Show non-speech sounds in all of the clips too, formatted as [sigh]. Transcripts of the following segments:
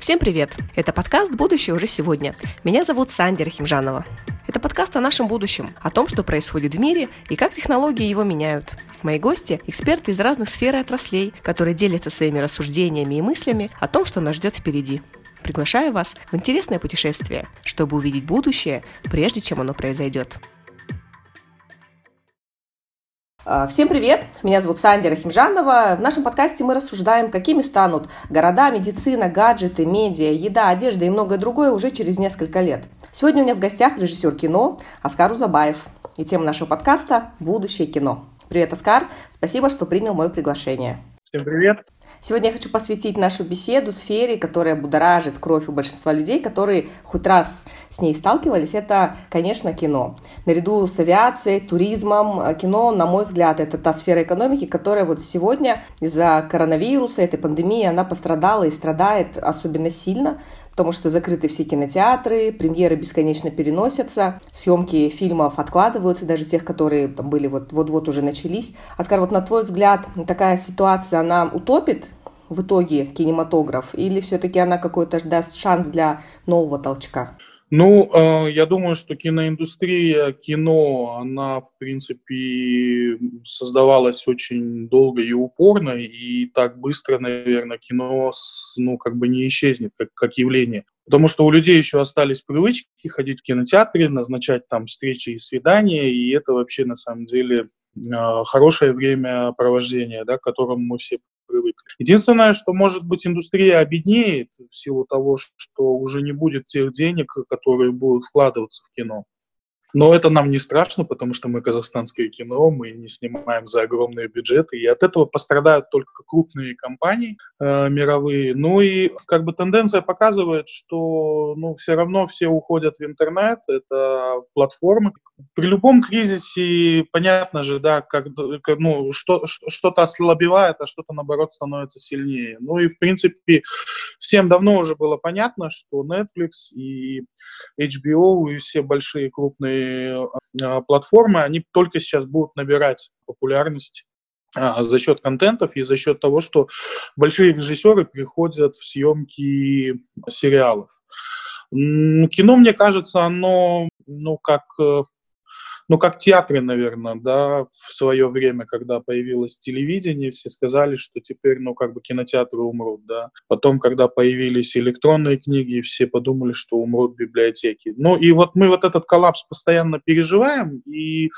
Всем привет! Это подкаст «Будущее уже сегодня». Меня зовут Санди Рахимжанова. Это подкаст о нашем будущем, о том, что происходит в мире и как технологии его меняют. Мои гости – эксперты из разных сфер и отраслей, которые делятся своими рассуждениями и мыслями о том, что нас ждет впереди. Приглашаю вас в интересное путешествие, чтобы увидеть будущее, прежде чем оно произойдет. А, всем привет! Меня зовут Санди Рахимжанова. В нашем подкасте мы рассуждаем, какими станут города, медицина, гаджеты, медиа, еда, одежда и многое другое уже через несколько лет. Сегодня у меня в гостях режиссер кино Оскар Узабаев. И тема нашего подкаста – «Будущее кино». Привет, Оскар! Спасибо, что принял мое приглашение. Всем привет! Сегодня я хочу посвятить нашу беседу сфере, которая будоражит кровь у большинства людей, которые хоть раз с ней сталкивались. Это, конечно, кино. Наряду с авиацией, туризмом, э, кино, на мой взгляд, это та сфера экономики, которая вот сегодня из-за коронавируса, этой пандемии, она пострадала и страдает особенно сильно потому что закрыты все кинотеатры, премьеры бесконечно переносятся, съемки фильмов откладываются, даже тех, которые там были вот, вот-вот уже начались. Оскар, вот на твой взгляд, такая ситуация, она утопит в итоге кинематограф или все-таки она какой-то даст шанс для нового толчка? Ну, э, я думаю, что киноиндустрия, кино, она, в принципе, создавалась очень долго и упорно, и так быстро, наверное, кино, ну, как бы не исчезнет как, как явление. Потому что у людей еще остались привычки ходить в кинотеатры, назначать там встречи и свидания, и это вообще, на самом деле, э, хорошее время провождения, да, к которому мы все привыкли. Единственное, что, может быть, индустрия обеднеет в силу того, что уже не будет тех денег, которые будут вкладываться в кино. Но это нам не страшно, потому что мы казахстанское кино, мы не снимаем за огромные бюджеты, и от этого пострадают только крупные компании э, мировые. Ну и как бы тенденция показывает, что ну, все равно все уходят в интернет, это платформы. При любом кризисе понятно же, да, как, ну, что, что-то ослабевает, а что-то наоборот становится сильнее. Ну и в принципе всем давно уже было понятно, что Netflix и HBO и все большие крупные а, платформы, они только сейчас будут набирать популярность а, за счет контентов и за счет того, что большие режиссеры приходят в съемки сериалов. Кино, мне кажется, оно, ну, как э, ну, как театры, наверное, да, в свое время, когда появилось телевидение, все сказали, что теперь, ну, как бы кинотеатры умрут, да. Потом, когда появились электронные книги, все подумали, что умрут библиотеки. Ну, и вот мы вот этот коллапс постоянно переживаем, и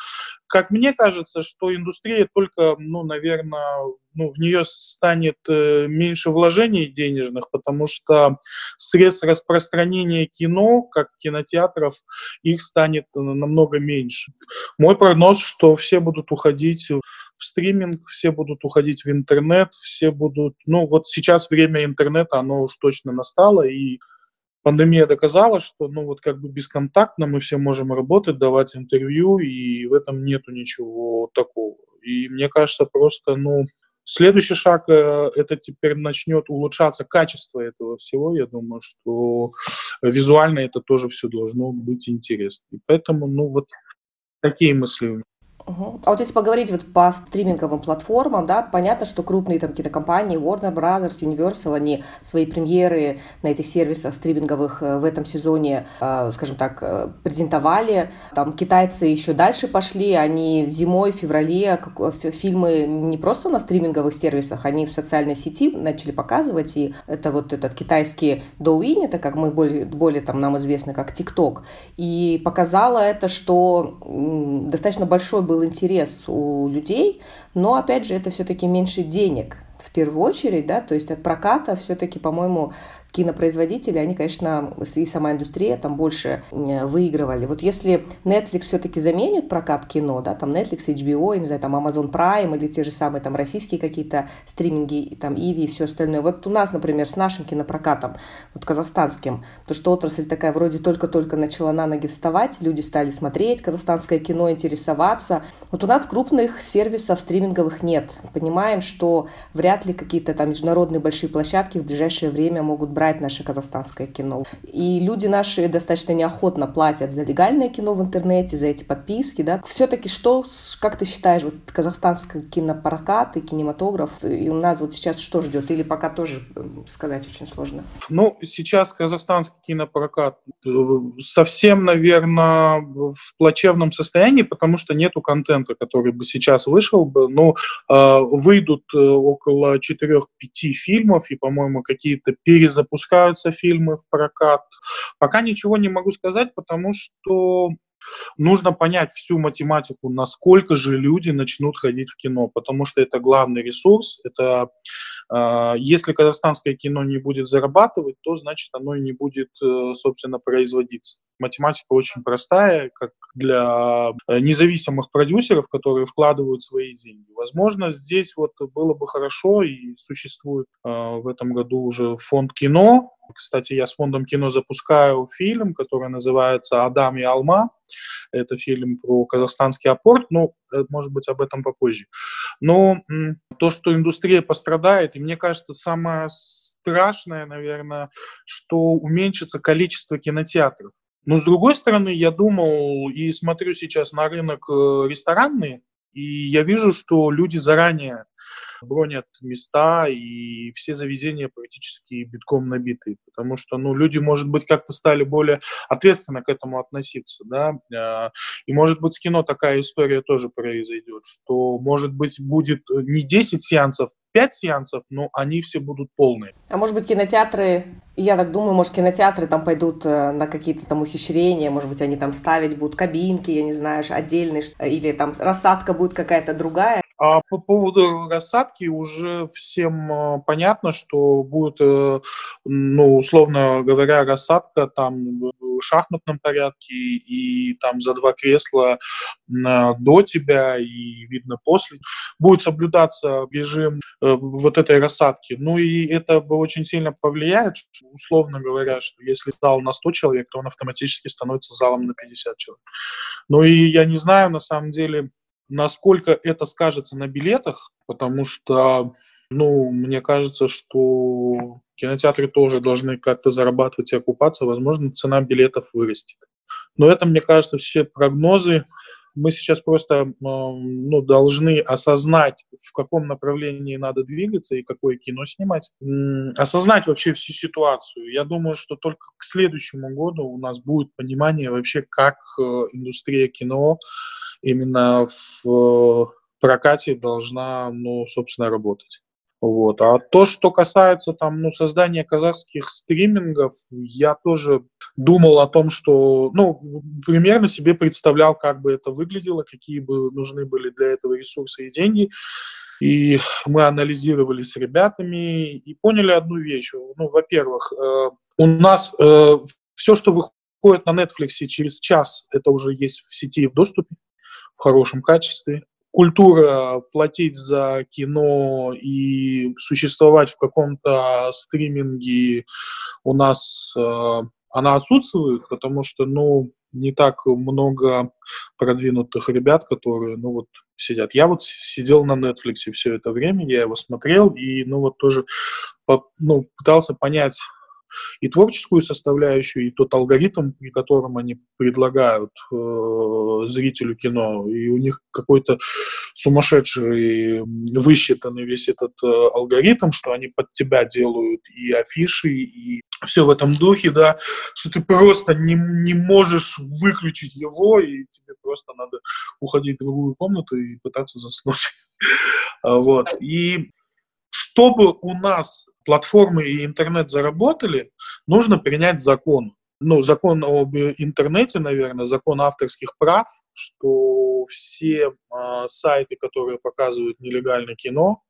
как мне кажется, что индустрия только, ну, наверное, ну, в нее станет э, меньше вложений денежных, потому что средств распространения кино, как кинотеатров, их станет э, намного меньше. Мой прогноз, что все будут уходить в стриминг, все будут уходить в интернет, все будут, ну, вот сейчас время интернета, оно уж точно настало, и пандемия доказала, что, ну, вот как бы бесконтактно мы все можем работать, давать интервью, и в этом нету ничего такого. И мне кажется, просто, ну, Следующий шаг э, это теперь начнет улучшаться качество этого всего. Я думаю, что визуально это тоже все должно быть интересно. И поэтому, ну вот такие мысли у меня. Угу. А вот если поговорить вот по стриминговым платформам, да, понятно, что крупные там какие-то компании, Warner Brothers, Universal, они свои премьеры на этих сервисах стриминговых э, в этом сезоне, э, скажем так, э, презентовали. Там китайцы еще дальше пошли, они зимой, в феврале фильмы не просто на стриминговых сервисах, они в социальной сети начали показывать, и это вот этот китайский Douyin, это как мы более, более там нам известно как TikTok, и показало это, что достаточно большой был интерес у людей, но, опять же, это все-таки меньше денег в первую очередь, да, то есть от проката все-таки, по-моему, кинопроизводители, они, конечно, и сама индустрия там больше выигрывали. Вот если Netflix все-таки заменит прокат кино, да, там Netflix, HBO, не знаю, там Amazon Prime или те же самые там российские какие-то стриминги, там Иви и все остальное. Вот у нас, например, с нашим кинопрокатом, вот казахстанским, то что отрасль такая вроде только-только начала на ноги вставать, люди стали смотреть казахстанское кино, интересоваться. Вот у нас крупных сервисов стриминговых нет. Понимаем, что вряд ли какие-то там международные большие площадки в ближайшее время могут брать брать наше казахстанское кино. И люди наши достаточно неохотно платят за легальное кино в интернете, за эти подписки, да. Все-таки что, как ты считаешь, вот казахстанский кинопрокат и кинематограф, и у нас вот сейчас что ждет? Или пока тоже сказать очень сложно? Ну, сейчас казахстанский кинопрокат э, совсем, наверное, в плачевном состоянии, потому что нету контента, который бы сейчас вышел бы. Но э, выйдут э, около 4-5 фильмов, и, по-моему, какие-то перезапускаются фильмы в прокат. Пока ничего не могу сказать, потому что нужно понять всю математику, насколько же люди начнут ходить в кино, потому что это главный ресурс. Это если казахстанское кино не будет зарабатывать, то значит оно и не будет, э, собственно, производиться. Математика очень простая, как для э, независимых продюсеров, которые вкладывают свои деньги. Возможно, здесь вот было бы хорошо и существует э, в этом году уже фонд кино. Кстати, я с фондом кино запускаю фильм, который называется «Адам и Алма». Это фильм про казахстанский апорт, ну, э, может быть, об этом попозже. Но то, что индустрия пострадает, и мне кажется, самое страшное, наверное, что уменьшится количество кинотеатров. Но с другой стороны, я думал и смотрю сейчас на рынок э, ресторанный, и я вижу, что люди заранее бронят места, и все заведения практически битком набиты, потому что, ну, люди, может быть, как-то стали более ответственно к этому относиться, да, а, и, может быть, с кино такая история тоже произойдет, что, может быть, будет не 10 сеансов, 5 сеансов, но они все будут полные. А может быть, кинотеатры, я так думаю, может, кинотеатры там пойдут э, на какие-то там ухищрения, может быть, они там ставить будут кабинки, я не знаю, отдельные, или там рассадка будет какая-то другая, а по поводу рассадки уже всем э, понятно, что будет, э, ну, условно говоря, рассадка там в шахматном порядке и там за два кресла до тебя и видно после. Будет соблюдаться режим э, вот этой рассадки. Ну и это бы очень сильно повлияет, условно говоря, что если зал на 100 человек, то он автоматически становится залом на 50 человек. Ну и я не знаю, на самом деле, Насколько это скажется на билетах, потому что, ну, мне кажется, что кинотеатры тоже должны как-то зарабатывать и окупаться, возможно, цена билетов вырастет. Но это, мне кажется, все прогнозы. Мы сейчас просто ну, должны осознать, в каком направлении надо двигаться и какое кино снимать. Осознать вообще всю ситуацию. Я думаю, что только к следующему году у нас будет понимание вообще, как э, индустрия кино именно в прокате должна, ну, собственно, работать. Вот. А то, что касается там, ну, создания казахских стримингов, я тоже думал о том, что, ну, примерно себе представлял, как бы это выглядело, какие бы нужны были для этого ресурсы и деньги. И мы анализировали с ребятами и поняли одну вещь. Ну, во-первых, э, у нас э, все, что выходит на Netflix через час, это уже есть в сети и в доступе в хорошем качестве. Культура платить за кино и существовать в каком-то стриминге у нас э, она отсутствует, потому что, ну, не так много продвинутых ребят, которые, ну, вот, сидят. Я вот сидел на Netflix все это время, я его смотрел, и, ну, вот тоже, ну, пытался понять, и творческую составляющую, и тот алгоритм, при котором они предлагают э, зрителю кино. И у них какой-то сумасшедший, высчитанный весь этот э, алгоритм, что они под тебя делают и афиши, и все в этом духе, да, что ты просто не, не можешь выключить его, и тебе просто надо уходить в другую комнату и пытаться заснуть. [laughs] Вот. И чтобы у нас платформы и интернет заработали, нужно принять закон. Ну, закон об интернете, наверное, закон авторских прав, что все э, сайты, которые показывают нелегальное кино,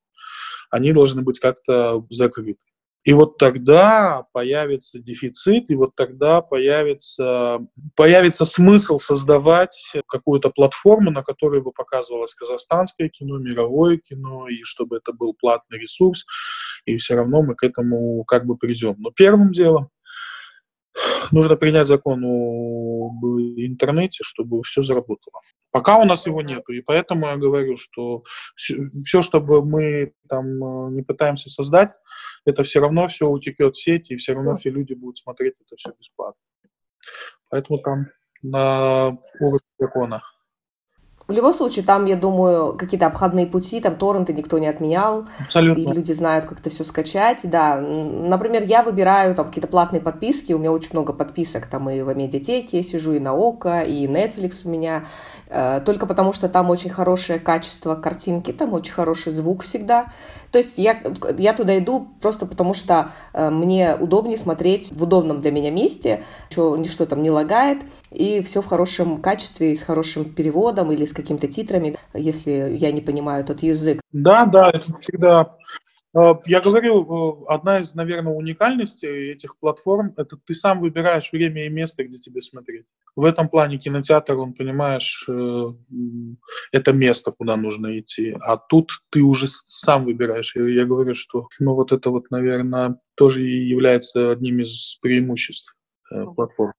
они должны быть как-то закрыты. И вот тогда появится дефицит, и вот тогда появится, появится смысл создавать какую-то платформу, на которой бы показывалось казахстанское кино, мировое кино, и чтобы это был платный ресурс, и все равно мы к этому как бы придем. Но первым делом нужно принять закон об интернете, чтобы все заработало. Пока у нас его нету, и поэтому я говорю, что все, что мы там э, не пытаемся создать, это все равно все утекет в сеть, и все равно все люди будут смотреть это все бесплатно. Поэтому там на уровне закона. В любом случае, там, я думаю, какие-то обходные пути, там торренты никто не отменял. Абсолютно. И люди знают, как это все скачать. Да, например, я выбираю там какие-то платные подписки, у меня очень много подписок, там и в медиатеке я сижу, и на ОКО, и Netflix у меня, э, только потому что там очень хорошее качество картинки, там очень хороший звук всегда. То есть я, я туда иду просто потому, что э, мне удобнее смотреть в удобном для меня месте, что ничто там не лагает, и все в хорошем качестве, с хорошим переводом или с какими-то титрами, если я не понимаю тот язык. Да, да, это всегда Э, я говорю, э, одна из, наверное, уникальностей этих платформ – это ты сам выбираешь время и место, где тебе смотреть. В этом плане кинотеатр, он, понимаешь, э, это место, куда нужно идти. А тут ты уже сам выбираешь. Я говорю, что ну, вот это вот, наверное, тоже и является одним из преимуществ платформы.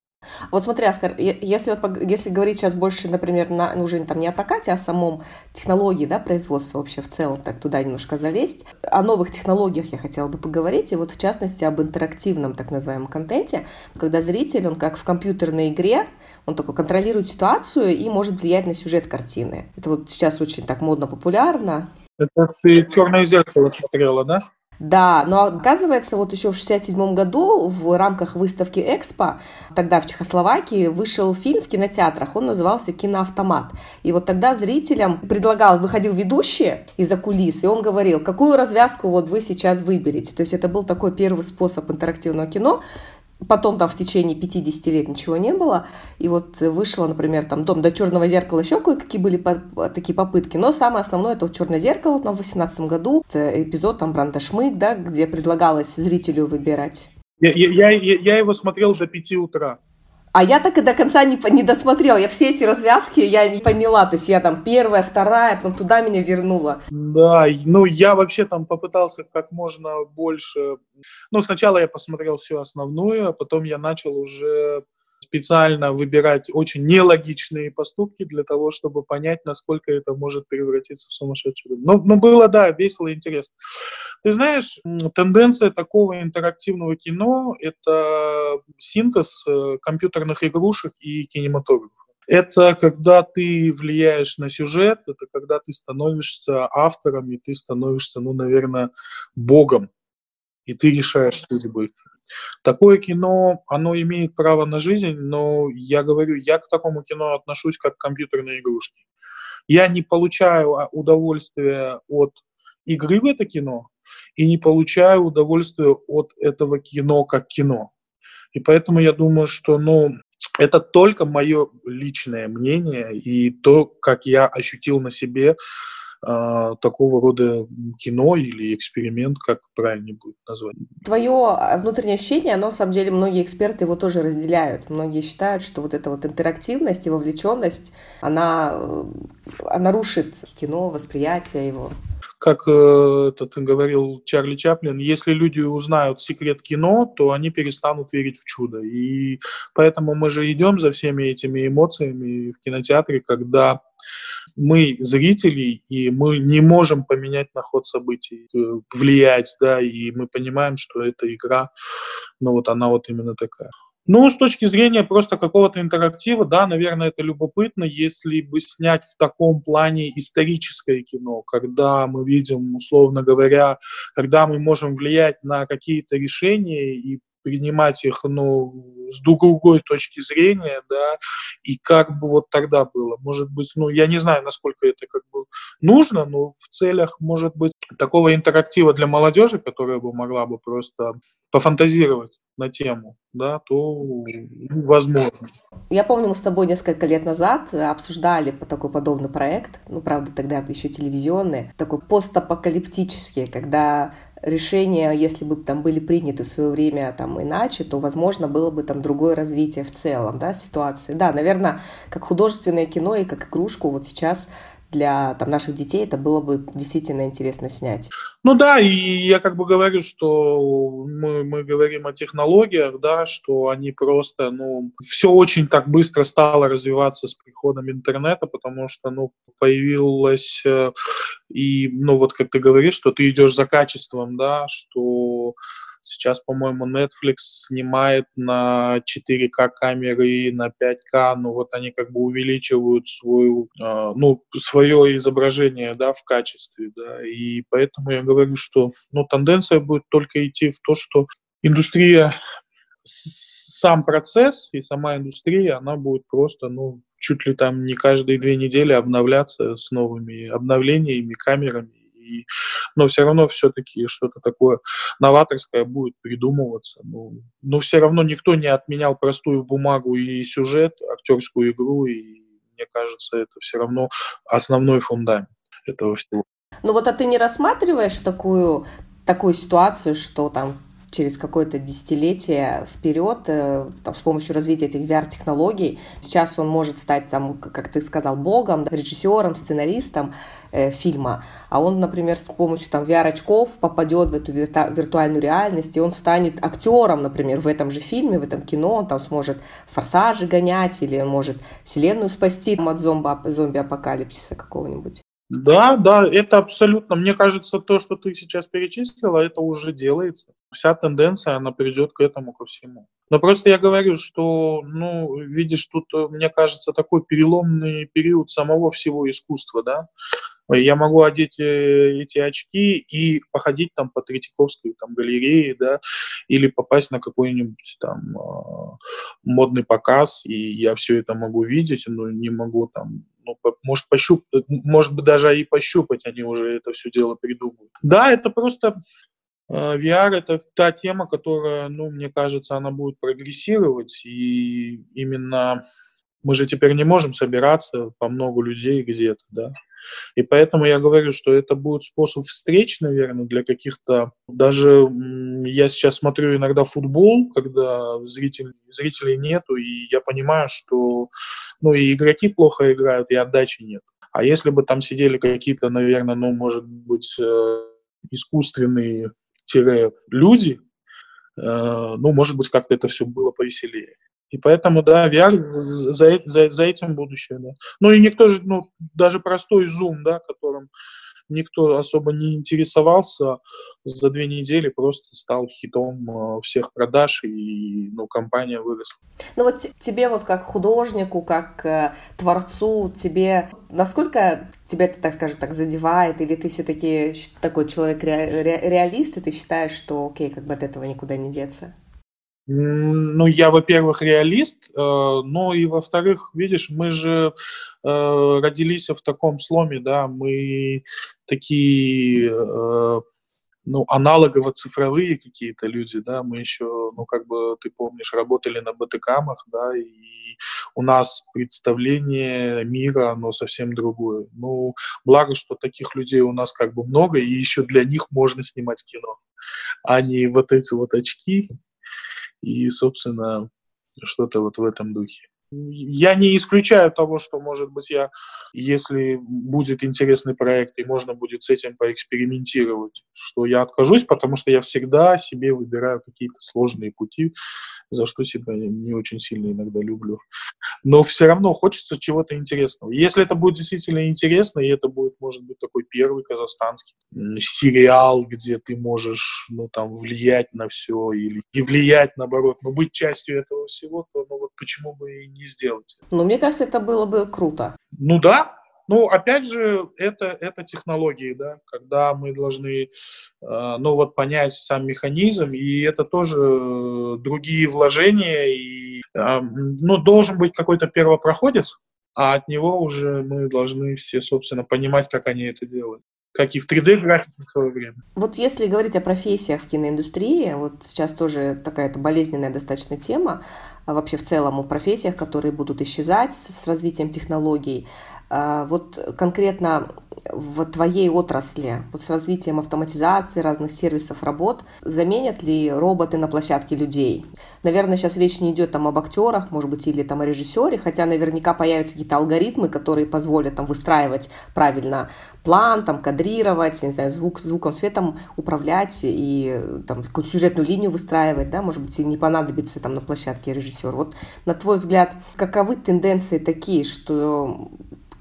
Вот смотри, Оскар, если, вот, если говорить сейчас больше, например, на, ну, уже там не о прокате, а о самом технологии да, производства вообще в целом, так туда немножко залезть, о новых технологиях я хотела бы поговорить, и вот в частности об интерактивном так называемом контенте, когда зритель, он как в компьютерной игре, он только контролирует ситуацию и может влиять на сюжет картины. Это вот сейчас очень так модно, популярно. Это ты «Черное зеркало» смотрела, да? Да, но оказывается, вот еще в 67 году в рамках выставки «Экспо», тогда в Чехословакии, вышел фильм в кинотеатрах, он назывался «Киноавтомат». И вот тогда зрителям предлагал, выходил ведущий из-за кулис, и он говорил, какую развязку вот вы сейчас выберете. То есть это был такой первый способ интерактивного кино, Потом там в течение 50 лет ничего не было. И вот вышло, например, там «Дом до черного зеркала» еще кое-какие были по такие попытки. Но самое основное это вот «Черное зеркало» там, в 18 году. Это эпизод там Бранда Шмык, да, где предлагалось зрителю выбирать. Я, я, я, я его смотрел до 5 утра. А я так и до конца не, не досмотрела. Я все эти развязки я не поняла. То есть я там первая, вторая, потом туда меня вернула. Да, ну я вообще там попытался как можно больше. Ну, сначала я посмотрел всю основную, а потом я начал уже специально выбирать очень нелогичные поступки для того, чтобы понять, насколько это может превратиться в сумасшедший. Но, но было, да, весело и интересно. Ты знаешь, тенденция такого интерактивного кино – это синтез э, компьютерных игрушек и кинематографа. Это когда ты влияешь на сюжет, это когда ты становишься автором, и ты становишься, ну, наверное, богом, и ты решаешь судьбы. Такое кино, оно имеет право на жизнь, но я говорю, я к такому кино отношусь как к компьютерной игрушке. Я не получаю а, удовольствия от игры в это кино и не получаю удовольствия от этого кино как кино. И поэтому я думаю, что ну, это только мое личное мнение и то, как я ощутил на себе такого рода кино или эксперимент, как правильно будет назвать. Твое а, внутреннее ощущение, оно, на самом деле, многие эксперты его тоже разделяют. Многие считают, что вот эта вот интерактивность и вовлеченность, она, э, она рушит кино, восприятие его как э, этот говорил Чарли Чаплин, если люди узнают секрет кино, то они перестанут верить в чудо. И поэтому мы же идем за всеми этими эмоциями в кинотеатре, когда мы зрители, и мы не можем поменять на ход событий, э, влиять, да, и мы понимаем, что эта игра, ну вот она вот именно такая. Ну, с точки зрения просто какого-то интерактива, да, наверное, это любопытно, если бы снять в таком плане историческое кино, когда мы видим, условно говоря, когда мы можем влиять на какие-то решения и принимать их, ну, с другой точки зрения, да, и как бы вот тогда было. Может быть, ну, я не знаю, насколько это как бы нужно, но в целях, может быть, такого интерактива для молодежи, которая бы могла бы просто пофантазировать на тему, да, то возможно. Я помню, мы с тобой несколько лет назад обсуждали такой подобный проект, ну, правда, тогда еще телевизионный, такой постапокалиптический, когда решения, если бы там были приняты в свое время там иначе, то, возможно, было бы там другое развитие в целом, да, ситуации. Да, наверное, как художественное кино и как игрушку вот сейчас для там, наших детей это было бы действительно интересно снять. Ну да, и я как бы говорю, что мы, мы говорим о технологиях, да, что они просто, ну, все очень так быстро стало развиваться с приходом интернета, потому что, ну, появилось э, и, ну, вот как ты говоришь, что ты идешь за качеством, да, что Сейчас, по-моему, Netflix снимает на 4К камеры, на 5К, ну вот они как бы увеличивают свою, э, ну, свое изображение, да, в качестве, да, и поэтому я говорю, что, ну, тенденция будет только идти в то, что индустрия, сам процесс и сама индустрия, она будет просто, ну, чуть ли там не каждые две недели обновляться с новыми обновлениями, камерами и, но все равно все-таки что-то такое новаторское будет придумываться. Ну, но все равно никто не отменял простую бумагу и сюжет, актерскую игру, и мне кажется, это все равно основной фундамент этого всего. Ну вот, а ты не рассматриваешь такую, такую ситуацию, что там через какое-то десятилетие вперед э, там, с помощью развития этих VR-технологий. Сейчас он может стать, там, как ты сказал, богом, режиссером, сценаристом э, фильма, а он, например, с помощью там, VR-очков попадет в эту вирту- виртуальную реальность, и он станет актером, например, в этом же фильме, в этом кино, он там сможет форсажи гонять или может вселенную спасти там, от зомби- зомби-апокалипсиса какого-нибудь. Да, да, это абсолютно, мне кажется, то, что ты сейчас перечислила, это уже делается. Вся тенденция, она придет к этому, ко всему. Но просто я говорю, что, ну, видишь, тут, э, мне кажется, такой переломный период самого всего искусства, да. Я могу одеть э, эти очки и походить там по Третьяковской там, галерее, да, или попасть на какой-нибудь там э, модный показ, и я все это могу видеть, но не могу там ну, может, пощупать, может быть, даже и пощупать они уже это все дело придумают. Да, это просто э, VR это та тема, которая, ну, мне кажется, она будет прогрессировать, и именно мы же теперь не можем собираться по много людей где-то, да, и поэтому я говорю, что это будет способ встреч, наверное, для каких-то... Даже я сейчас смотрю иногда футбол, когда зрителей, зрителей нету, и я понимаю, что ну, и игроки плохо играют, и отдачи нет. А если бы там сидели какие-то, наверное, ну, может быть, э, искусственные люди, э, ну, может быть, как-то это все было повеселее. И поэтому, да, VR за, за, за этим будущее, да. Ну и никто же, ну, даже простой Zoom, да, которым никто особо не интересовался, за две недели просто стал хитом э, всех продаж, и ну, компания выросла. Ну вот тебе вот как художнику, как э, творцу, тебе насколько тебя это, так скажем так, задевает, или ты все-таки такой человек ре, ре, реалист, и ты считаешь, что окей, как бы от этого никуда не деться? Ну, я, во-первых, реалист, э, но и, во-вторых, видишь, мы же э, родились в таком сломе, да, мы такие, э, ну, аналогово-цифровые какие-то люди, да, мы еще, ну, как бы, ты помнишь, работали на БТКамах, да, и у нас представление мира, оно совсем другое. Ну, благо, что таких людей у нас как бы много, и еще для них можно снимать кино, а не вот эти вот очки, и, собственно, что-то вот в этом духе. Я не исключаю того, что, может быть, я, если будет интересный проект и можно будет с этим поэкспериментировать, что я откажусь, потому что я всегда себе выбираю какие-то сложные пути, за что себя не очень сильно иногда люблю. Но все равно хочется чего-то интересного. Если это будет действительно интересно, и это будет, может быть, такой первый казахстанский сериал, где ты можешь, ну, там, влиять на все, или не влиять, наоборот, но быть частью этого всего, то, ну, вот почему бы и не сделать. Ну, мне кажется, это было бы круто. Ну, да, ну, опять же, это, это технологии, да, когда мы должны, э, ну, вот понять сам механизм, и это тоже другие вложения, и, э, ну, должен быть какой-то первопроходец, а от него уже мы должны все, собственно, понимать, как они это делают как и в 3D-графике в свое время. Вот если говорить о профессиях в киноиндустрии, вот сейчас тоже такая-то болезненная достаточно тема, а вообще в целом о профессиях, которые будут исчезать с развитием технологий. А, вот конкретно в твоей отрасли, вот с развитием автоматизации, разных сервисов работ, заменят ли роботы на площадке людей? Наверное, сейчас речь не идет там об актерах, может быть, или там о режиссере, хотя наверняка появятся какие-то алгоритмы, которые позволят там выстраивать правильно план, там, кадрировать, не знаю, звук, звуком, светом управлять и там какую-то сюжетную линию выстраивать, да, может быть, и не понадобится там на площадке режиссер. Вот на твой взгляд, каковы тенденции такие, что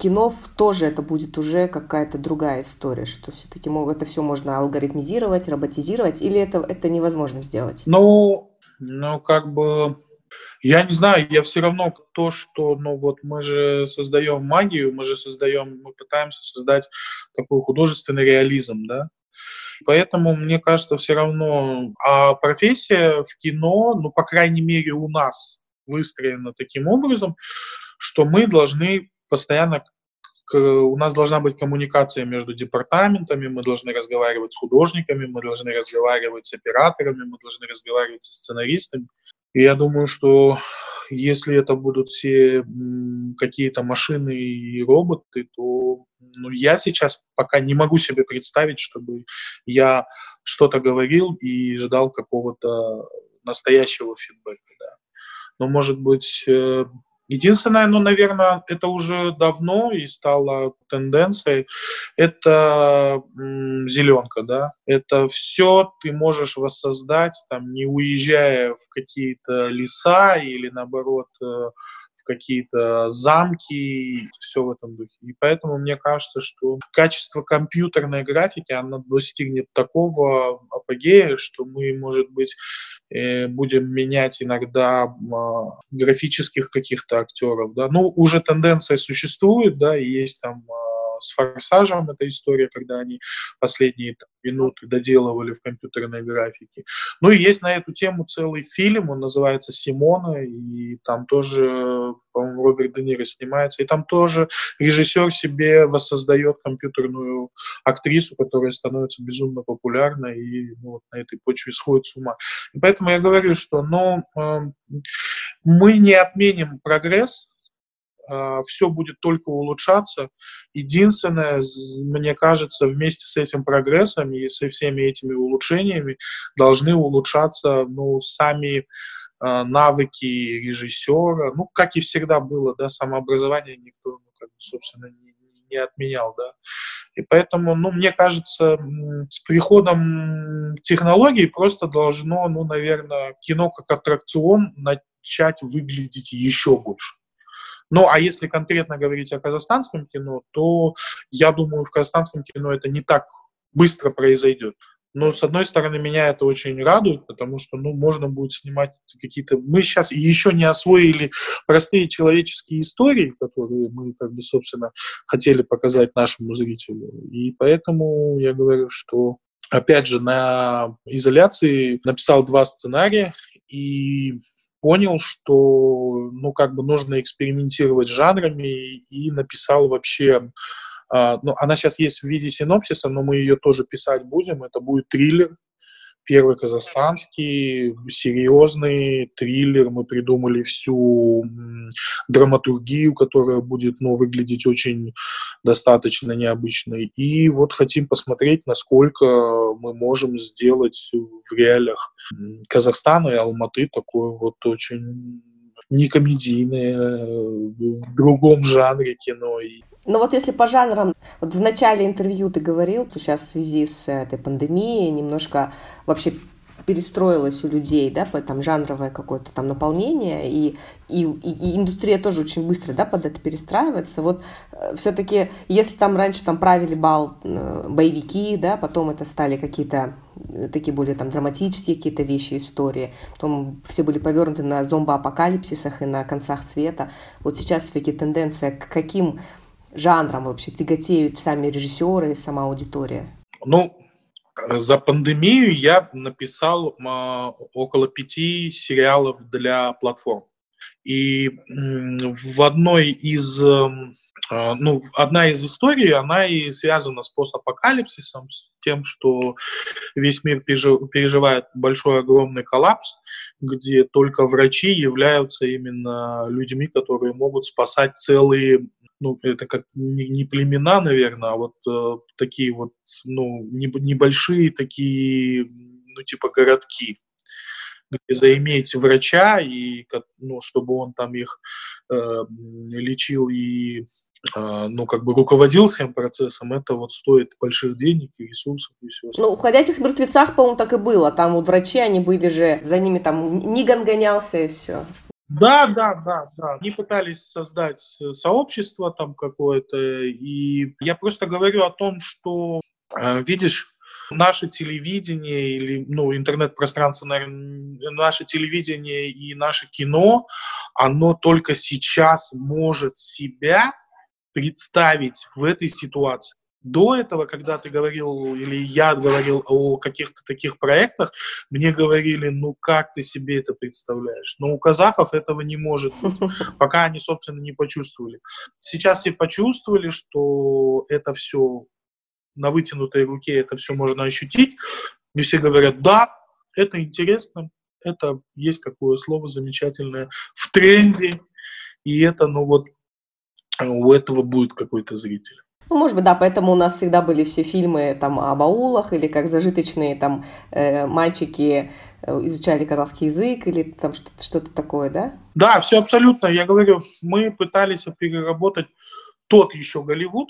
кино тоже это будет уже какая-то другая история, что все-таки это все можно алгоритмизировать, роботизировать, или это, это невозможно сделать? Ну, ну, как бы, я не знаю, я все равно то, что, ну вот мы же создаем магию, мы же создаем, мы пытаемся создать такой художественный реализм, да, Поэтому, мне кажется, все равно, а профессия в кино, ну, по крайней мере, у нас выстроена таким образом, что мы должны постоянно у нас должна быть коммуникация между департаментами, мы должны разговаривать с художниками, мы должны разговаривать с операторами, мы должны разговаривать со сценаристами. И я думаю, что если это будут все какие-то машины и роботы, то ну, я сейчас пока не могу себе представить, чтобы я что-то говорил и ждал какого-то настоящего фидбэка. Да. Но, может быть, э, Единственное, ну, наверное, это уже давно и стало тенденцией, это зеленка, да. Это все ты можешь воссоздать, там, не уезжая в какие-то леса или, наоборот, э, в какие-то замки, все в этом духе. И поэтому мне кажется, что качество компьютерной графики, оно достигнет такого апогея, что мы, может быть, будем менять иногда а, графических каких-то актеров, да, ну, уже тенденция существует, да, есть там а, с «Форсажем» эта история, когда они последние там, минуты доделывали в компьютерной графике. Ну и есть на эту тему целый фильм, он называется «Симона», и там тоже, по-моему, Роберт Де Ниро снимается, и там тоже режиссер себе воссоздает компьютерную актрису, которая становится безумно популярной и ну, вот на этой почве сходит с ума. И поэтому я говорю, что ну, э, мы не отменим прогресс, все будет только улучшаться. Единственное, мне кажется, вместе с этим прогрессом и со всеми этими улучшениями должны улучшаться ну, сами а, навыки режиссера, ну, как и всегда было, да, самообразование никто, ну, как бы, собственно, не, не отменял, да. И поэтому, ну, мне кажется, с приходом технологий просто должно, ну, наверное, кино как аттракцион начать выглядеть еще больше. Ну, а если конкретно говорить о казахстанском кино, то я думаю, в казахстанском кино это не так быстро произойдет. Но, с одной стороны, меня это очень радует, потому что, ну, можно будет снимать какие-то... Мы сейчас еще не освоили простые человеческие истории, которые мы, как бы, собственно, хотели показать нашему зрителю. И поэтому я говорю, что, опять же, на изоляции написал два сценария, и понял, что, ну, как бы нужно экспериментировать с жанрами и написал вообще, э, ну, она сейчас есть в виде синопсиса, но мы ее тоже писать будем, это будет триллер, первый казахстанский, серьезный триллер, мы придумали всю драматургию, которая будет, ну, выглядеть очень достаточно необычной. И вот хотим посмотреть, насколько мы можем сделать в реалиях Казахстана и Алматы такое вот очень некомедийное, в другом жанре кино. Но вот если по жанрам, вот в начале интервью ты говорил, что сейчас в связи с этой пандемией немножко вообще перестроилось у людей, да, там жанровое какое-то там наполнение, и, и, и индустрия тоже очень быстро, да, под это перестраивается. Вот э, все-таки, если там раньше там правили бал э, боевики, да, потом это стали какие-то э, такие более там драматические какие-то вещи, истории, потом все были повернуты на зомбоапокалипсисах и на концах цвета. Вот сейчас все-таки тенденция к каким жанрам вообще тяготеют сами режиссеры сама аудитория? Ну, за пандемию я написал э, около пяти сериалов для платформ. И в одной из, эм, а, ну, одна из историй, она и связана с постапокалипсисом, с тем, что весь мир переживает большой огромный коллапс, где только врачи являются именно людьми, которые могут спасать целые ну, это как не, не племена, наверное, а вот э, такие вот, ну, не, небольшие такие, ну, типа городки, где заиметь врача, и, ну, чтобы он там их э, лечил и а, ну, как бы руководил всем процессом, это вот стоит больших денег и ресурсов и все. Ну, в «Ходячих мертвецах», по-моему, так и было. Там вот врачи, они были же, за ними там Ниган гонялся и все. Да, да, да, да. Они пытались создать сообщество там какое-то, и я просто говорю о том, что, э, видишь, наше телевидение или ну, интернет-пространство, наверное, наше телевидение и наше кино, оно только сейчас может себя представить в этой ситуации. До этого, когда ты говорил, или я говорил о каких-то таких проектах, мне говорили, ну как ты себе это представляешь? Но у казахов этого не может быть, [laughs] пока они, собственно, не почувствовали. Сейчас все почувствовали, что это все на вытянутой руке, это все можно ощутить. И все говорят, да, это интересно, это есть такое слово замечательное в тренде, и это, ну вот, у этого будет какой-то зритель. Ну, может быть, да, поэтому у нас всегда были все фильмы там об аулах или как зажиточные там э, мальчики э, изучали казахский язык или там что-то, что-то такое, да? Да, все абсолютно. Я говорю, мы пытались переработать тот еще Голливуд,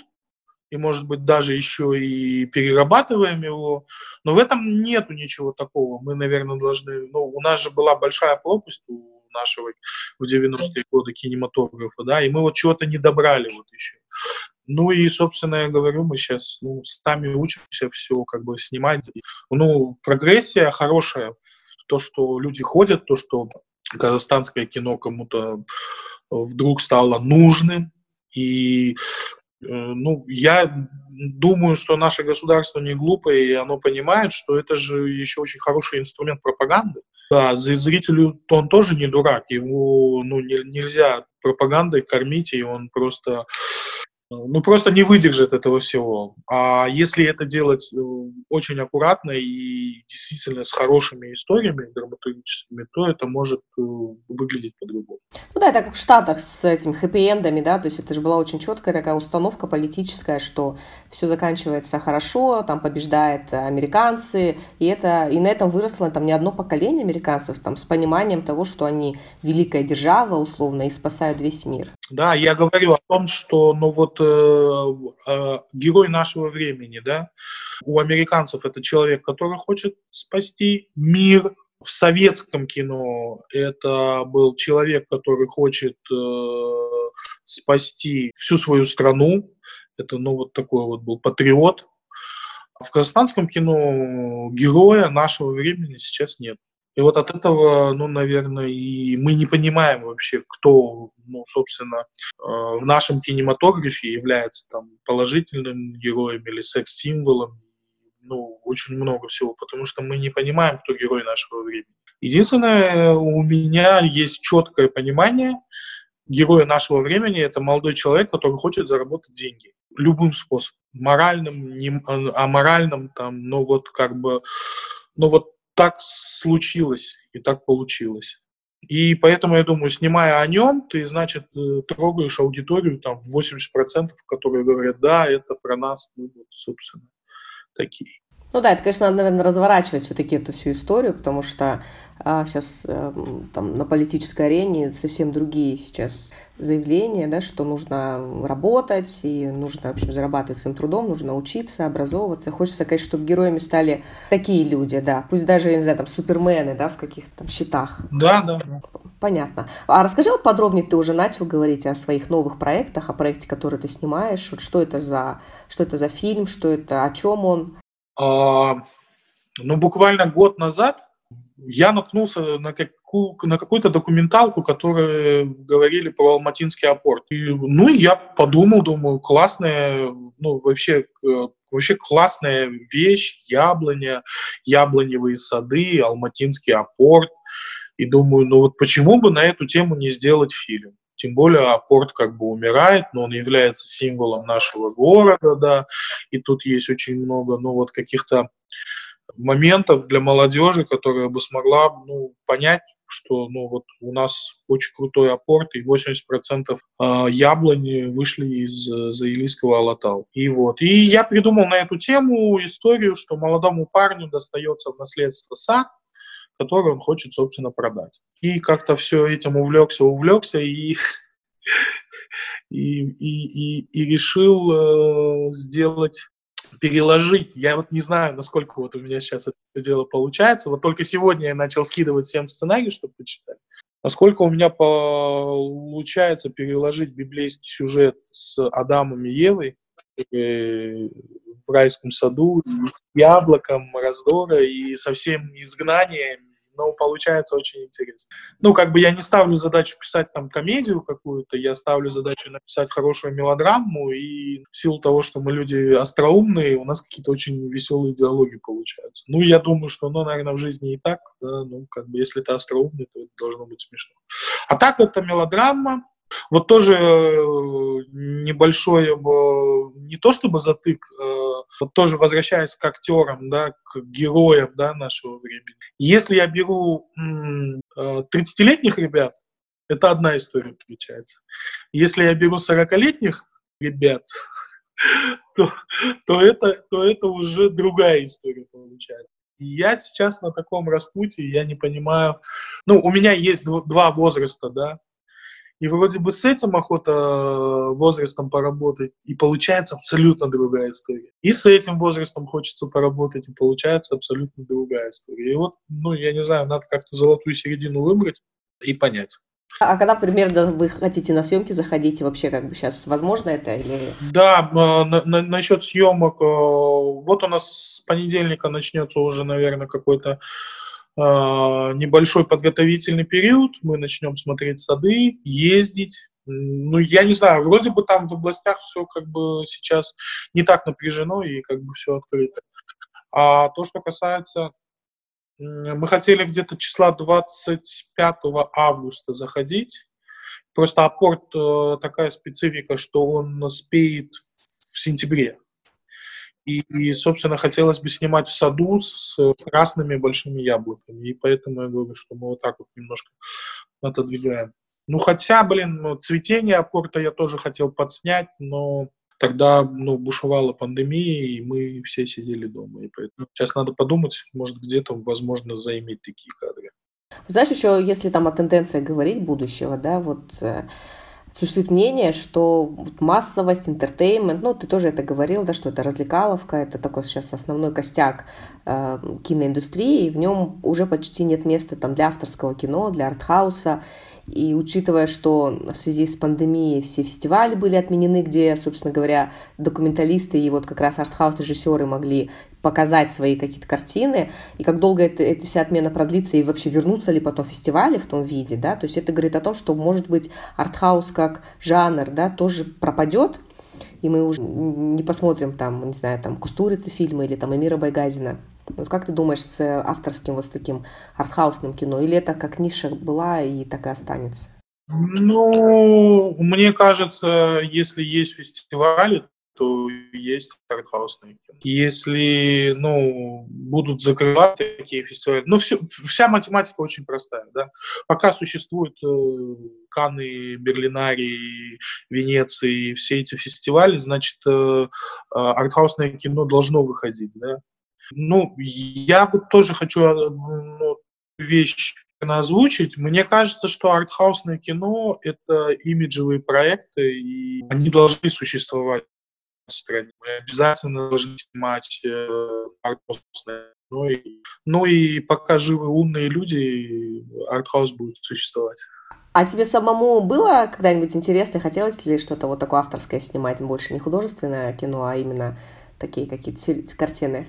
и, может быть, даже еще и перерабатываем его, но в этом нету ничего такого. Мы, наверное, должны... Ну, у нас же была большая пропасть у нашего в 90-е годы кинематографа, да, и мы вот чего-то не добрали вот еще. Ну и, собственно, я говорю, мы сейчас ну, сами учимся все как бы снимать. Ну, прогрессия хорошая. То, что люди ходят, то, что казахстанское кино кому-то вдруг стало нужным. И э, ну, я думаю, что наше государство не глупое, и оно понимает, что это же еще очень хороший инструмент пропаганды. Да, зрителю он тоже не дурак, его ну, не, нельзя пропагандой кормить, и он просто ну, просто не выдержит этого всего. А если это делать э, очень аккуратно и действительно с хорошими историями драматургическими, то это может э, выглядеть по-другому. Ну да, это как в Штатах с этими хэппи-эндами, да, то есть это же была очень четкая такая установка политическая, что все заканчивается хорошо, там побеждают американцы, и это, и на этом выросло там не одно поколение американцев, там с пониманием того, что они великая держава, условно, и спасают весь мир. Да, я говорю о том, что, ну вот, э, э, герой нашего времени, да, у американцев это человек, который хочет спасти мир. В советском кино это был человек, который хочет э, спасти всю свою страну. Это, ну, вот такой вот был патриот. В казахстанском кино героя нашего времени сейчас нет. И вот от этого, ну, наверное, и мы не понимаем вообще, кто, ну, собственно, э, в нашем кинематографе является там положительным героем или секс-символом. Ну, очень много всего, потому что мы не понимаем, кто герой нашего времени. Единственное, у меня есть четкое понимание, героя нашего времени – это молодой человек, который хочет заработать деньги любым способом, моральным, не, аморальным, там, но вот как бы, ну вот так случилось и так получилось. И поэтому, я думаю, снимая о нем, ты, значит, э, трогаешь аудиторию там в 80%, которые говорят, да, это про нас, мы вот, собственно, такие. Ну да, это, конечно, надо, наверное, разворачивать все-таки эту всю историю, потому что а, сейчас а, там на политической арене совсем другие сейчас заявления, да, что нужно работать и нужно, в общем, зарабатывать своим трудом, нужно учиться, образовываться. Хочется, конечно, чтобы героями стали такие люди, да, пусть даже, я не знаю, там, супермены, да, в каких-то там счетах. Да, да. Понятно. А расскажи вот подробнее, ты уже начал говорить о своих новых проектах, о проекте, который ты снимаешь, вот что это за, что это за фильм, что это, о чем он? А, ну, буквально год назад я наткнулся на, какую, на какую-то документалку, которая говорили про Алматинский апорт. И, ну, я подумал, думаю, классная, ну, вообще, э, вообще классная вещь, яблоня, яблоневые сады, Алматинский апорт. И думаю, ну вот почему бы на эту тему не сделать фильм? Тем более апорт как бы умирает, но он является символом нашего города, да, и тут есть очень много, ну вот каких-то моментов для молодежи, которая бы смогла ну, понять, что ну, вот у нас очень крутой апорт, и 80% а, яблони вышли из заилийского Алатау. И вот. И я придумал на эту тему историю, что молодому парню достается в наследство сад, который он хочет, собственно, продать. И как-то все этим увлекся, увлекся, и и, и, и, и решил э, сделать переложить. Я вот не знаю, насколько вот у меня сейчас это дело получается. Вот только сегодня я начал скидывать всем сценарий, чтобы почитать. Насколько у меня получается переложить библейский сюжет с Адамом и Евой в райском саду, с яблоком раздора и со всем изгнанием но получается очень интересно. Ну, как бы я не ставлю задачу писать там комедию какую-то, я ставлю задачу написать хорошую мелодраму, и в силу того, что мы люди остроумные, у нас какие-то очень веселые диалоги получаются. Ну, я думаю, что, ну, наверное, в жизни и так, да, ну, как бы, если ты остроумный, то это должно быть смешно. А так это мелодрама, вот тоже э, небольшой, э, не то чтобы затык, э, вот тоже возвращаясь к актерам, да, к героям да, нашего времени. Если я беру 30-летних ребят, это одна история получается. Если я беру 40-летних ребят, [laughs] то, то, это, то это уже другая история получается. Я сейчас на таком распутье, я не понимаю. Ну, у меня есть два возраста, да, и вроде бы с этим охота э, возрастом поработать, и получается абсолютно другая история. И с этим возрастом хочется поработать, и получается абсолютно другая история. И вот, ну, я не знаю, надо как-то золотую середину выбрать и понять. А когда примерно вы хотите на съемки заходить, вообще как бы сейчас возможно это или? Да, э, на, на, насчет съемок, э, вот у нас с понедельника начнется уже, наверное, какой-то небольшой подготовительный период, мы начнем смотреть сады, ездить. Ну, я не знаю, вроде бы там в областях все как бы сейчас не так напряжено и как бы все открыто. А то, что касается... Мы хотели где-то числа 25 августа заходить. Просто апорт э, такая специфика, что он спеет в сентябре. И, собственно, хотелось бы снимать в саду с красными большими яблоками. И поэтому я говорю, что мы вот так вот немножко отодвигаем. Ну, хотя, блин, ну, цветение апорта я тоже хотел подснять, но тогда, ну, бушевала пандемия, и мы все сидели дома. И поэтому сейчас надо подумать, может, где-то возможно заиметь такие кадры. Знаешь, еще если там о тенденции говорить будущего, да, вот э, Существует мнение, что массовость, entertainment, ну, ты тоже это говорил, да, что это развлекаловка, это такой сейчас основной костяк э, киноиндустрии, и в нем уже почти нет места там для авторского кино, для артхауса. И учитывая, что в связи с пандемией все фестивали были отменены, где, собственно говоря, документалисты и вот как раз артхаус-режиссеры могли показать свои какие-то картины, и как долго это, эта вся отмена продлится, и вообще вернутся ли потом фестивали в том виде, да, то есть это говорит о том, что, может быть, артхаус как жанр, да, тоже пропадет, и мы уже не посмотрим там, не знаю, там Кустурицы фильмы или там Эмира Байгазина. Вот как ты думаешь с авторским вот с таким артхаусным кино? Или это как ниша была и так и останется? Ну, мне кажется, если есть фестивали, то есть артхаусные кино. Если, ну, будут закрывать такие фестивали, ну, все, вся математика очень простая, да. Пока существуют э, Канны, Берлинарии, Венеции, все эти фестивали, значит, э, а, артхаусное кино должно выходить, да. Ну, я бы тоже хочу э, ну, вещь озвучить. Мне кажется, что артхаусное кино — это имиджевые проекты, и они должны существовать в стране. Мы обязательно должны снимать э, артхаусное кино. Ну и пока живы умные люди, артхаус будет существовать. А тебе самому было когда-нибудь интересно, хотелось ли что-то вот такое авторское снимать, больше не художественное кино, а именно такие какие-то картины?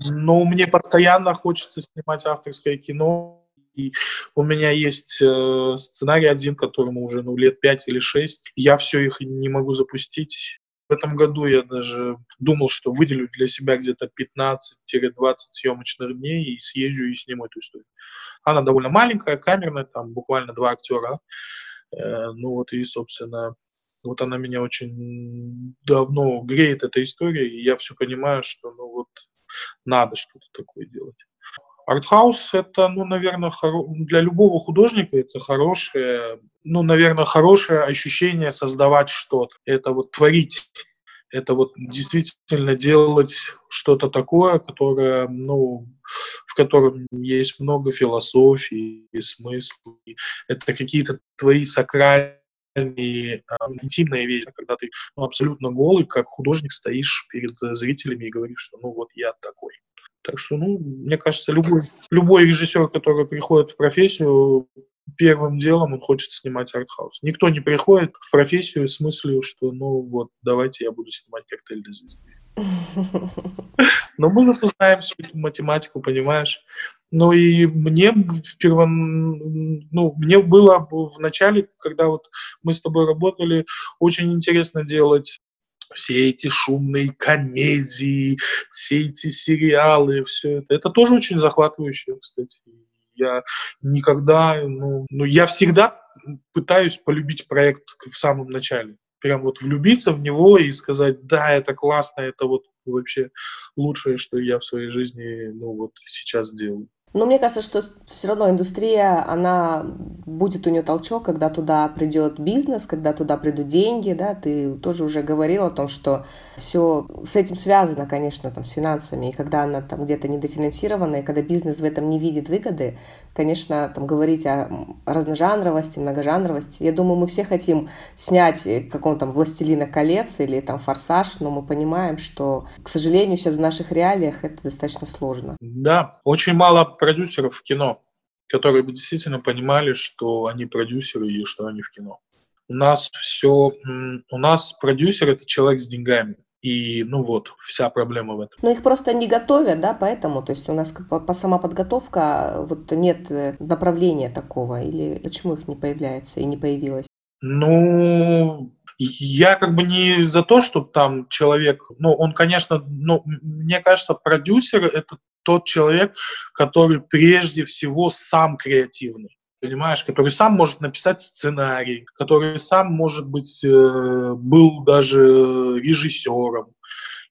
Ну, мне постоянно хочется снимать авторское кино. И у меня есть э, сценарий один, которому уже ну, лет пять или шесть. Я все их не могу запустить. В этом году я даже думал, что выделю для себя где-то 15-20 съемочных дней и съезжу и сниму эту историю. Она довольно маленькая, камерная, там буквально два актера. Э, ну вот и, собственно, вот она меня очень давно греет, эта история, и я все понимаю, что ну вот надо что-то такое делать. Артхаус это, ну, наверное, хоро... для любого художника это хорошее, ну, наверное, хорошее ощущение создавать что-то. Это вот творить это вот действительно делать что-то такое, которое, ну, в котором есть много философии и смысла. Это какие-то твои сакральные, э, интимные вещи, когда ты ну, абсолютно голый, как художник, стоишь перед зрителями и говоришь, что ну вот я такой. Так что, ну, мне кажется, любой, любой режиссер, который приходит в профессию, первым делом он хочет снимать артхаус. Никто не приходит в профессию с мыслью, что, ну, вот, давайте я буду снимать коктейль для звезды. [laughs] Но мы зато знаем всю эту математику, понимаешь? Ну и мне вперво, ну, мне было в начале, когда вот мы с тобой работали, очень интересно делать все эти шумные комедии, все эти сериалы, все это. Это тоже очень захватывающе, кстати. Я никогда, ну, ну, я всегда пытаюсь полюбить проект в самом начале. Прям вот влюбиться в него и сказать, да, это классно, это вот вообще лучшее, что я в своей жизни, ну, вот сейчас делаю. Но мне кажется, что все равно индустрия, она будет у нее толчок, когда туда придет бизнес, когда туда придут деньги, да, ты тоже уже говорил о том, что все с этим связано, конечно, там, с финансами, и когда она там где-то недофинансирована, и когда бизнес в этом не видит выгоды, конечно, там говорить о разножанровости, многожанровости, я думаю, мы все хотим снять какого-то там «Властелина колец» или там «Форсаж», но мы понимаем, что, к сожалению, сейчас в наших реалиях это достаточно сложно. Да, очень мало продюсеров в кино, которые бы действительно понимали, что они продюсеры и что они в кино. У нас все, у нас продюсер это человек с деньгами. И, ну вот, вся проблема в этом. Но их просто не готовят, да, поэтому, то есть у нас по, по сама подготовка, вот нет э, направления такого, или почему их не появляется и не появилось? Ну, я как бы не за то, чтобы там человек, ну, он, конечно, ну, мне кажется, продюсер — это тот человек, который прежде всего сам креативный понимаешь, который сам может написать сценарий, который сам, может быть, э, был даже режиссером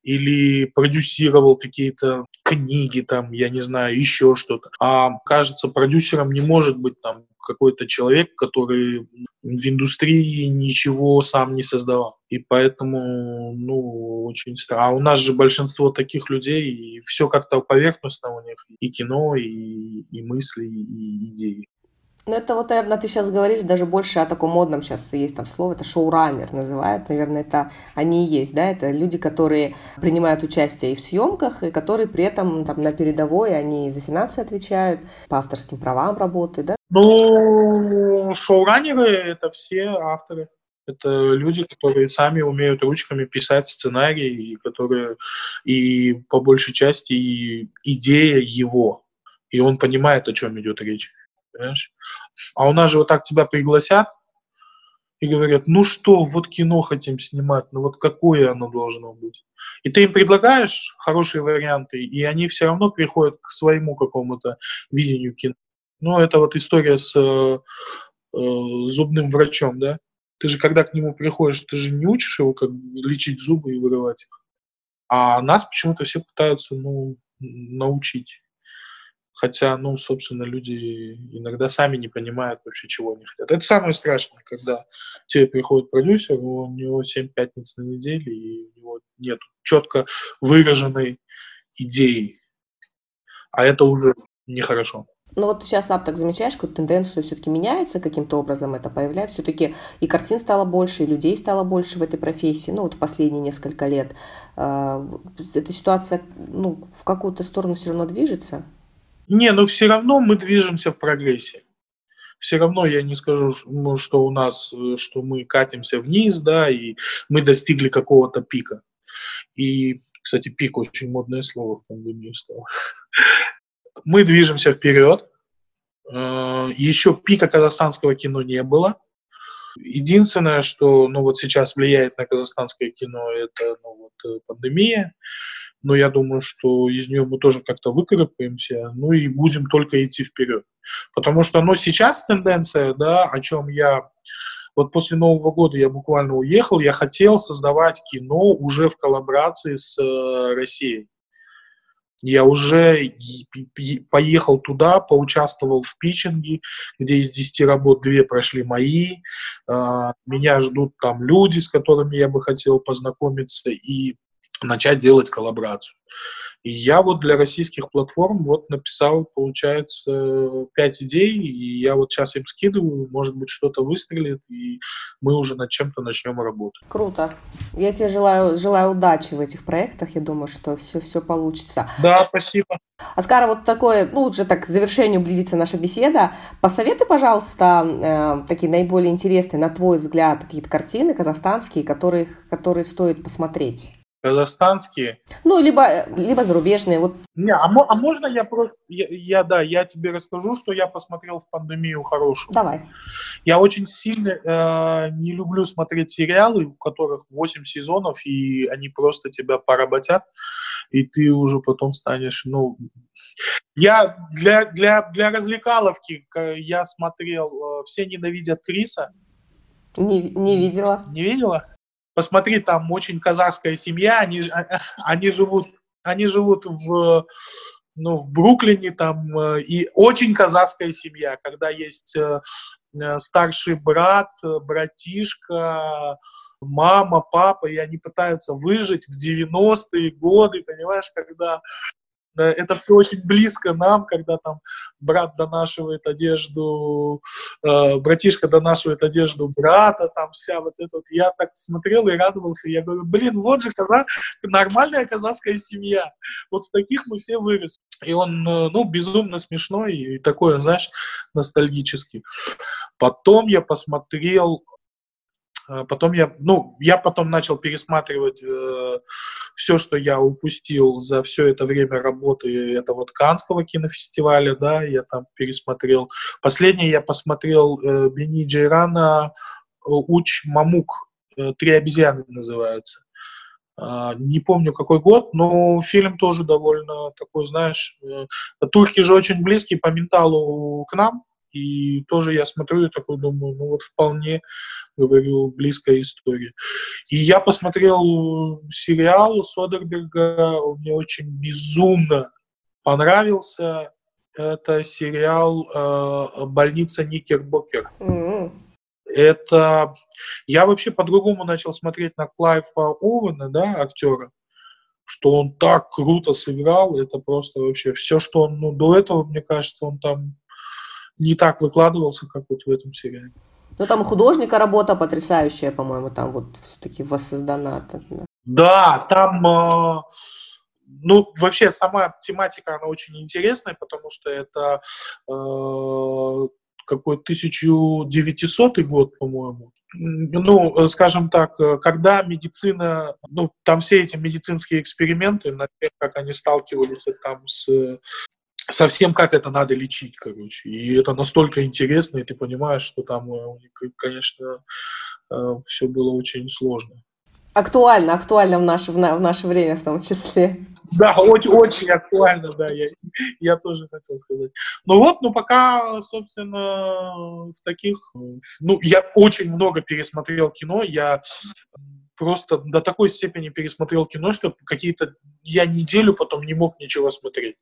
или продюсировал какие-то книги, там, я не знаю, еще что-то. А, кажется, продюсером не может быть там какой-то человек, который в индустрии ничего сам не создавал. И поэтому, ну, очень странно. А у нас же большинство таких людей, и все как-то поверхностно у них, и кино, и, и мысли, и идеи. Ну, это вот, наверное, ты сейчас говоришь даже больше о таком модном сейчас есть там слово, это шоураннер называют, наверное, это они и есть, да, это люди, которые принимают участие и в съемках, и которые при этом там на передовой, они за финансы отвечают, по авторским правам работают, да? Ну, шоураннеры — это все авторы. Это люди, которые сами умеют ручками писать сценарии, и которые и по большей части и идея его, и он понимает, о чем идет речь понимаешь? А у нас же вот так тебя пригласят и говорят, ну что, вот кино хотим снимать, ну вот какое оно должно быть. И ты им предлагаешь хорошие варианты, и они все равно приходят к своему какому-то видению кино. Ну, это вот история с э, э, зубным врачом, да? Ты же, когда к нему приходишь, ты же не учишь его, как лечить зубы и вырывать их. А нас почему-то все пытаются, ну, научить. Хотя, ну, собственно, люди иногда сами не понимают вообще, чего они хотят. Это самое страшное, когда тебе приходит продюсер, у него 7 пятниц на неделе, и у него нет четко выраженной идеи. А это уже нехорошо. Ну вот сейчас Аптек замечаешь, какую тенденцию все-таки меняется, каким-то образом это появляется. Все-таки и картин стало больше, и людей стало больше в этой профессии, ну вот в последние несколько лет. А, эта ситуация ну, в какую-то сторону все равно движется? Не, ну все равно мы движемся в прогрессе. Все равно я не скажу, что у нас, э, что мы катимся вниз, да, и мы достигли какого-то пика. И, кстати, пик очень модное слово в пандемию стало. [laughs] Мы движемся вперед. Э, Еще пика казахстанского кино не было. Единственное, что ну, вот сейчас влияет на казахстанское кино, это ну, вот, э, пандемия но я думаю, что из нее мы тоже как-то выкарабкаемся, ну и будем только идти вперед. Потому что, ну, сейчас тенденция, да, о чем я вот после Нового года я буквально уехал, я хотел создавать кино уже в коллаборации с э, Россией. Я уже поехал туда, поучаствовал в питчинге, где из 10 работ две прошли мои. А, меня ждут там люди, с которыми я бы хотел познакомиться и начать делать коллаборацию. И я вот для российских платформ вот написал, получается, пять идей, и я вот сейчас им скидываю, может быть, что-то выстрелит, и мы уже над чем-то начнем работать. Круто. Я тебе желаю, желаю удачи в этих проектах, я думаю, что все, все получится. Да, спасибо. Оскар, вот такое, ну, уже так к завершению близится наша беседа. Посоветуй, пожалуйста, э, такие наиболее интересные, на твой взгляд, какие-то картины казахстанские, которые, которые стоит посмотреть казахстанские. Ну, либо, либо зарубежные. Вот. Не, а, а можно я просто... Я, я, да, я тебе расскажу, что я посмотрел в пандемию хорошую. Давай. Я очень сильно э, не люблю смотреть сериалы, у которых 8 сезонов, и они просто тебя поработят, и ты уже потом станешь, ну... Я для, для, для развлекаловки я смотрел э, «Все ненавидят Криса». Не, не видела. Не видела? Посмотри, там очень казахская семья, они, а, а, они живут, они живут в, ну, в Бруклине там, э, и очень казахская семья, когда есть э, э, старший брат, братишка, мама, папа, и они пытаются выжить в 90-е годы, понимаешь, когда это все очень близко нам, когда там брат донашивает одежду, э, братишка донашивает одежду брата, там вся вот эта вот. Я так смотрел и радовался, я говорю, блин, вот же казах, нормальная казахская семья. Вот в таких мы все выросли. И он, э, ну, безумно смешной и такой, знаешь, ностальгический. Потом я посмотрел потом я, ну, я потом начал пересматривать э, все, что я упустил за все это время работы. Это вот Канского кинофестиваля, да, я там пересмотрел. Последний я посмотрел э, Бени Джейрана э, Уч Мамук. Э, Три обезьяны называется. Uh, не помню какой год, но фильм тоже довольно такой, знаешь, э, турки же очень близкие по менталу к нам, и тоже я смотрю и такой думаю, ну вот вполне, говорю, близкая история. И я посмотрел сериал Содерберга, он мне очень безумно понравился. Это сериал э, «Больница Никербокер». Mm-hmm. Это... Я вообще по-другому начал смотреть на Клайфа Оуэна, да, актера, что он так круто сыграл, это просто вообще все, что он, ну, до этого, мне кажется, он там не так выкладывался, как вот в этом сериале. Ну, там художника работа потрясающая, по-моему, там вот все-таки воссоздана. Да, да там, э, ну, вообще сама тематика, она очень интересная, потому что это э, какой 1900 год, по-моему. Ну, скажем так, когда медицина, ну, там все эти медицинские эксперименты, например, как они сталкивались там с совсем как это надо лечить, короче. И это настолько интересно, и ты понимаешь, что там, э, конечно, э, все было очень сложно. Актуально, актуально в наше, в, в наше время в том числе. Да, очень, очень актуально, да, я, я тоже хотел сказать. Ну вот, ну пока, собственно, в таких... Ну, я очень много пересмотрел кино, я просто до такой степени пересмотрел кино, что какие-то... Я неделю потом не мог ничего смотреть.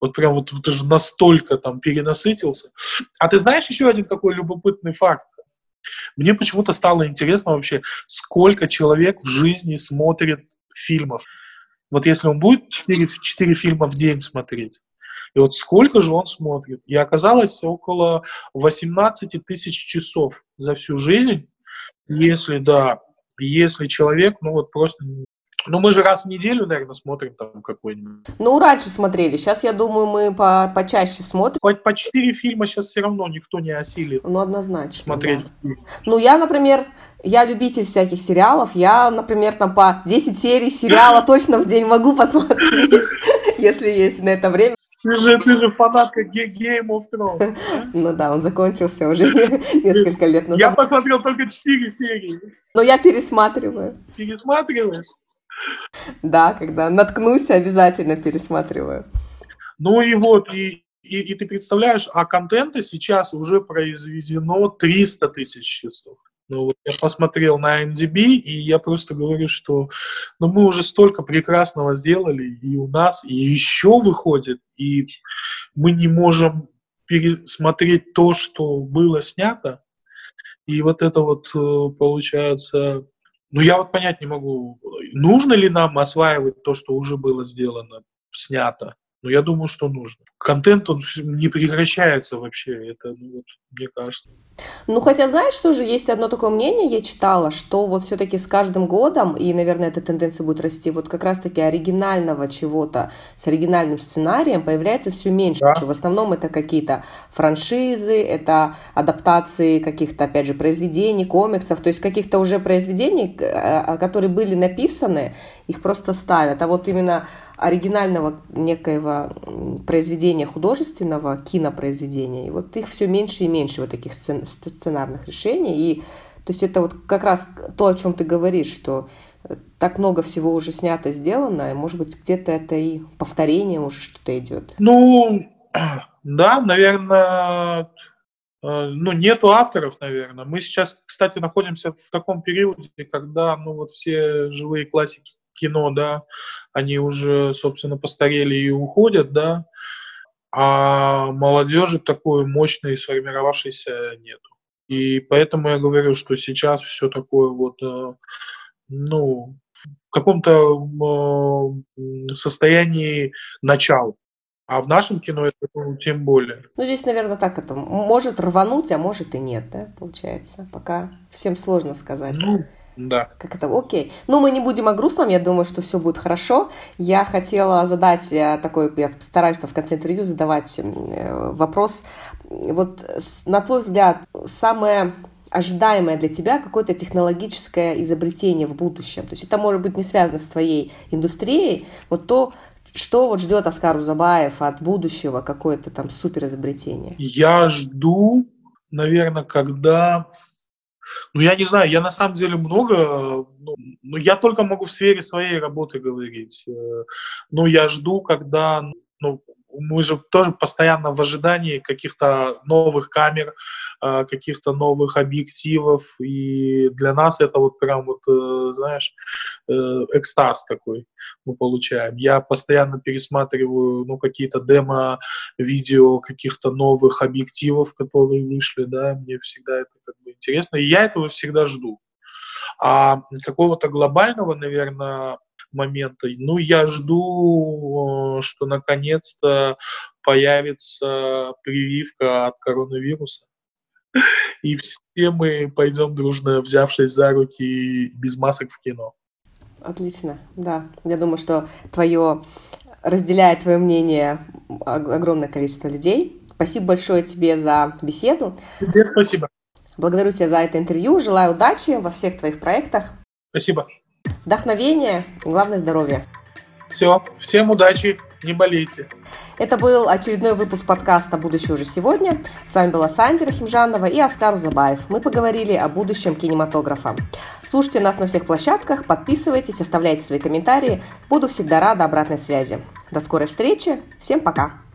Вот прям вот ты же настолько там перенасытился. А ты знаешь еще один такой любопытный факт? Мне почему-то стало интересно вообще, сколько человек в жизни смотрит фильмов. Вот если он будет 4, 4 фильма в день смотреть, и вот сколько же он смотрит? И оказалось около 18 тысяч часов за всю жизнь, если, да, если человек, ну вот просто ну, мы же раз в неделю, наверное, смотрим там какой-нибудь. Ну, раньше смотрели. Сейчас, я думаю, мы по почаще смотрим. По, по четыре фильма сейчас все равно никто не осилит. Ну, однозначно. Смотреть. Да. Ну, я, например, я любитель всяких сериалов. Я, например, там по 10 серий сериала [laughs] точно в день могу посмотреть, [laughs] если есть на это время. Ты же, ты же фанатка Game of Thrones. [laughs] Ну да, он закончился уже несколько лет назад. Я посмотрел только 4 серии. Но я пересматриваю. Пересматриваешь? Да, когда наткнусь, обязательно пересматриваю. Ну и вот, и, и, и ты представляешь, а контента сейчас уже произведено 300 тысяч часов. Ну, вот я посмотрел на MDB, и я просто говорю, что ну, мы уже столько прекрасного сделали, и у нас еще выходит, и мы не можем пересмотреть то, что было снято. И вот это вот э, получается... Ну, я вот понять не могу, нужно ли нам осваивать то, что уже было сделано, снято. Но я думаю, что нужно. Контент, он не прекращается вообще, это, ну, вот, мне кажется. Ну, хотя, знаешь, тоже есть одно такое мнение, я читала, что вот все-таки с каждым годом, и, наверное, эта тенденция будет расти, вот как раз-таки оригинального чего-то с оригинальным сценарием появляется все меньше. Да. В основном это какие-то франшизы, это адаптации каких-то, опять же, произведений, комиксов, то есть каких-то уже произведений, э, которые были написаны, их просто ставят. А вот именно оригинального некоего произведения художественного, кинопроизведения, и вот их все меньше и меньше вот таких сцен, сценарных решений. И то есть это вот как раз то, о чем ты говоришь, что так много всего уже снято, сделано, и, может быть, где-то это и повторение уже что-то идет. Ну, [clears throat] да, наверное, э, ну, нету авторов, наверное. Мы сейчас, кстати, находимся в таком периоде, когда, ну, вот все живые классики кино, да, они уже, собственно, постарели и уходят, да, а молодежи такой мощной сформировавшейся нету. И поэтому я говорю, что сейчас все такое вот, э, ну, в каком-то э, состоянии начала. А в нашем кино это ну, тем более. Ну, здесь, наверное, так это может рвануть, а может и нет, да, получается. Пока всем сложно сказать. Ну, да. Как это? Окей. Ну, мы не будем о грустном, я думаю, что все будет хорошо. Я хотела задать э, такой, я стараюсь в конце интервью задавать э, вопрос. Вот на твой взгляд, самое ожидаемое для тебя какое-то технологическое изобретение в будущем? То есть это может быть не связано с твоей индустрией, вот то, что вот ждет Оскар Узабаев от будущего, какое-то там супер изобретение? Я жду, наверное, когда ну, я не знаю, я на самом деле много, ну, ну, я только могу в сфере своей работы говорить. Э, но я жду, когда, ну, мы же тоже постоянно в ожидании каких-то новых камер, э, каких-то новых объективов, и для нас это вот прям вот, э, знаешь, экстаз такой мы получаем. Я постоянно пересматриваю, ну, какие-то демо-видео каких-то новых объективов, которые вышли, да, мне всегда это как бы интересно, и я этого всегда жду. А какого-то глобального, наверное, момента, ну, я жду, что наконец-то появится прививка от коронавируса, и все мы пойдем дружно, взявшись за руки без масок в кино. Отлично, да. Я думаю, что твое разделяет твое мнение огромное количество людей. Спасибо большое тебе за беседу. Тебе спасибо. Благодарю тебя за это интервью. Желаю удачи во всех твоих проектах. Спасибо. Вдохновения и, главное, здоровья. Все. Всем удачи. Не болейте. Это был очередной выпуск подкаста «Будущее уже сегодня». С вами была Сандра Химжанова и Оскар Забаев. Мы поговорили о будущем кинематографа. Слушайте нас на всех площадках, подписывайтесь, оставляйте свои комментарии. Буду всегда рада обратной связи. До скорой встречи. Всем пока.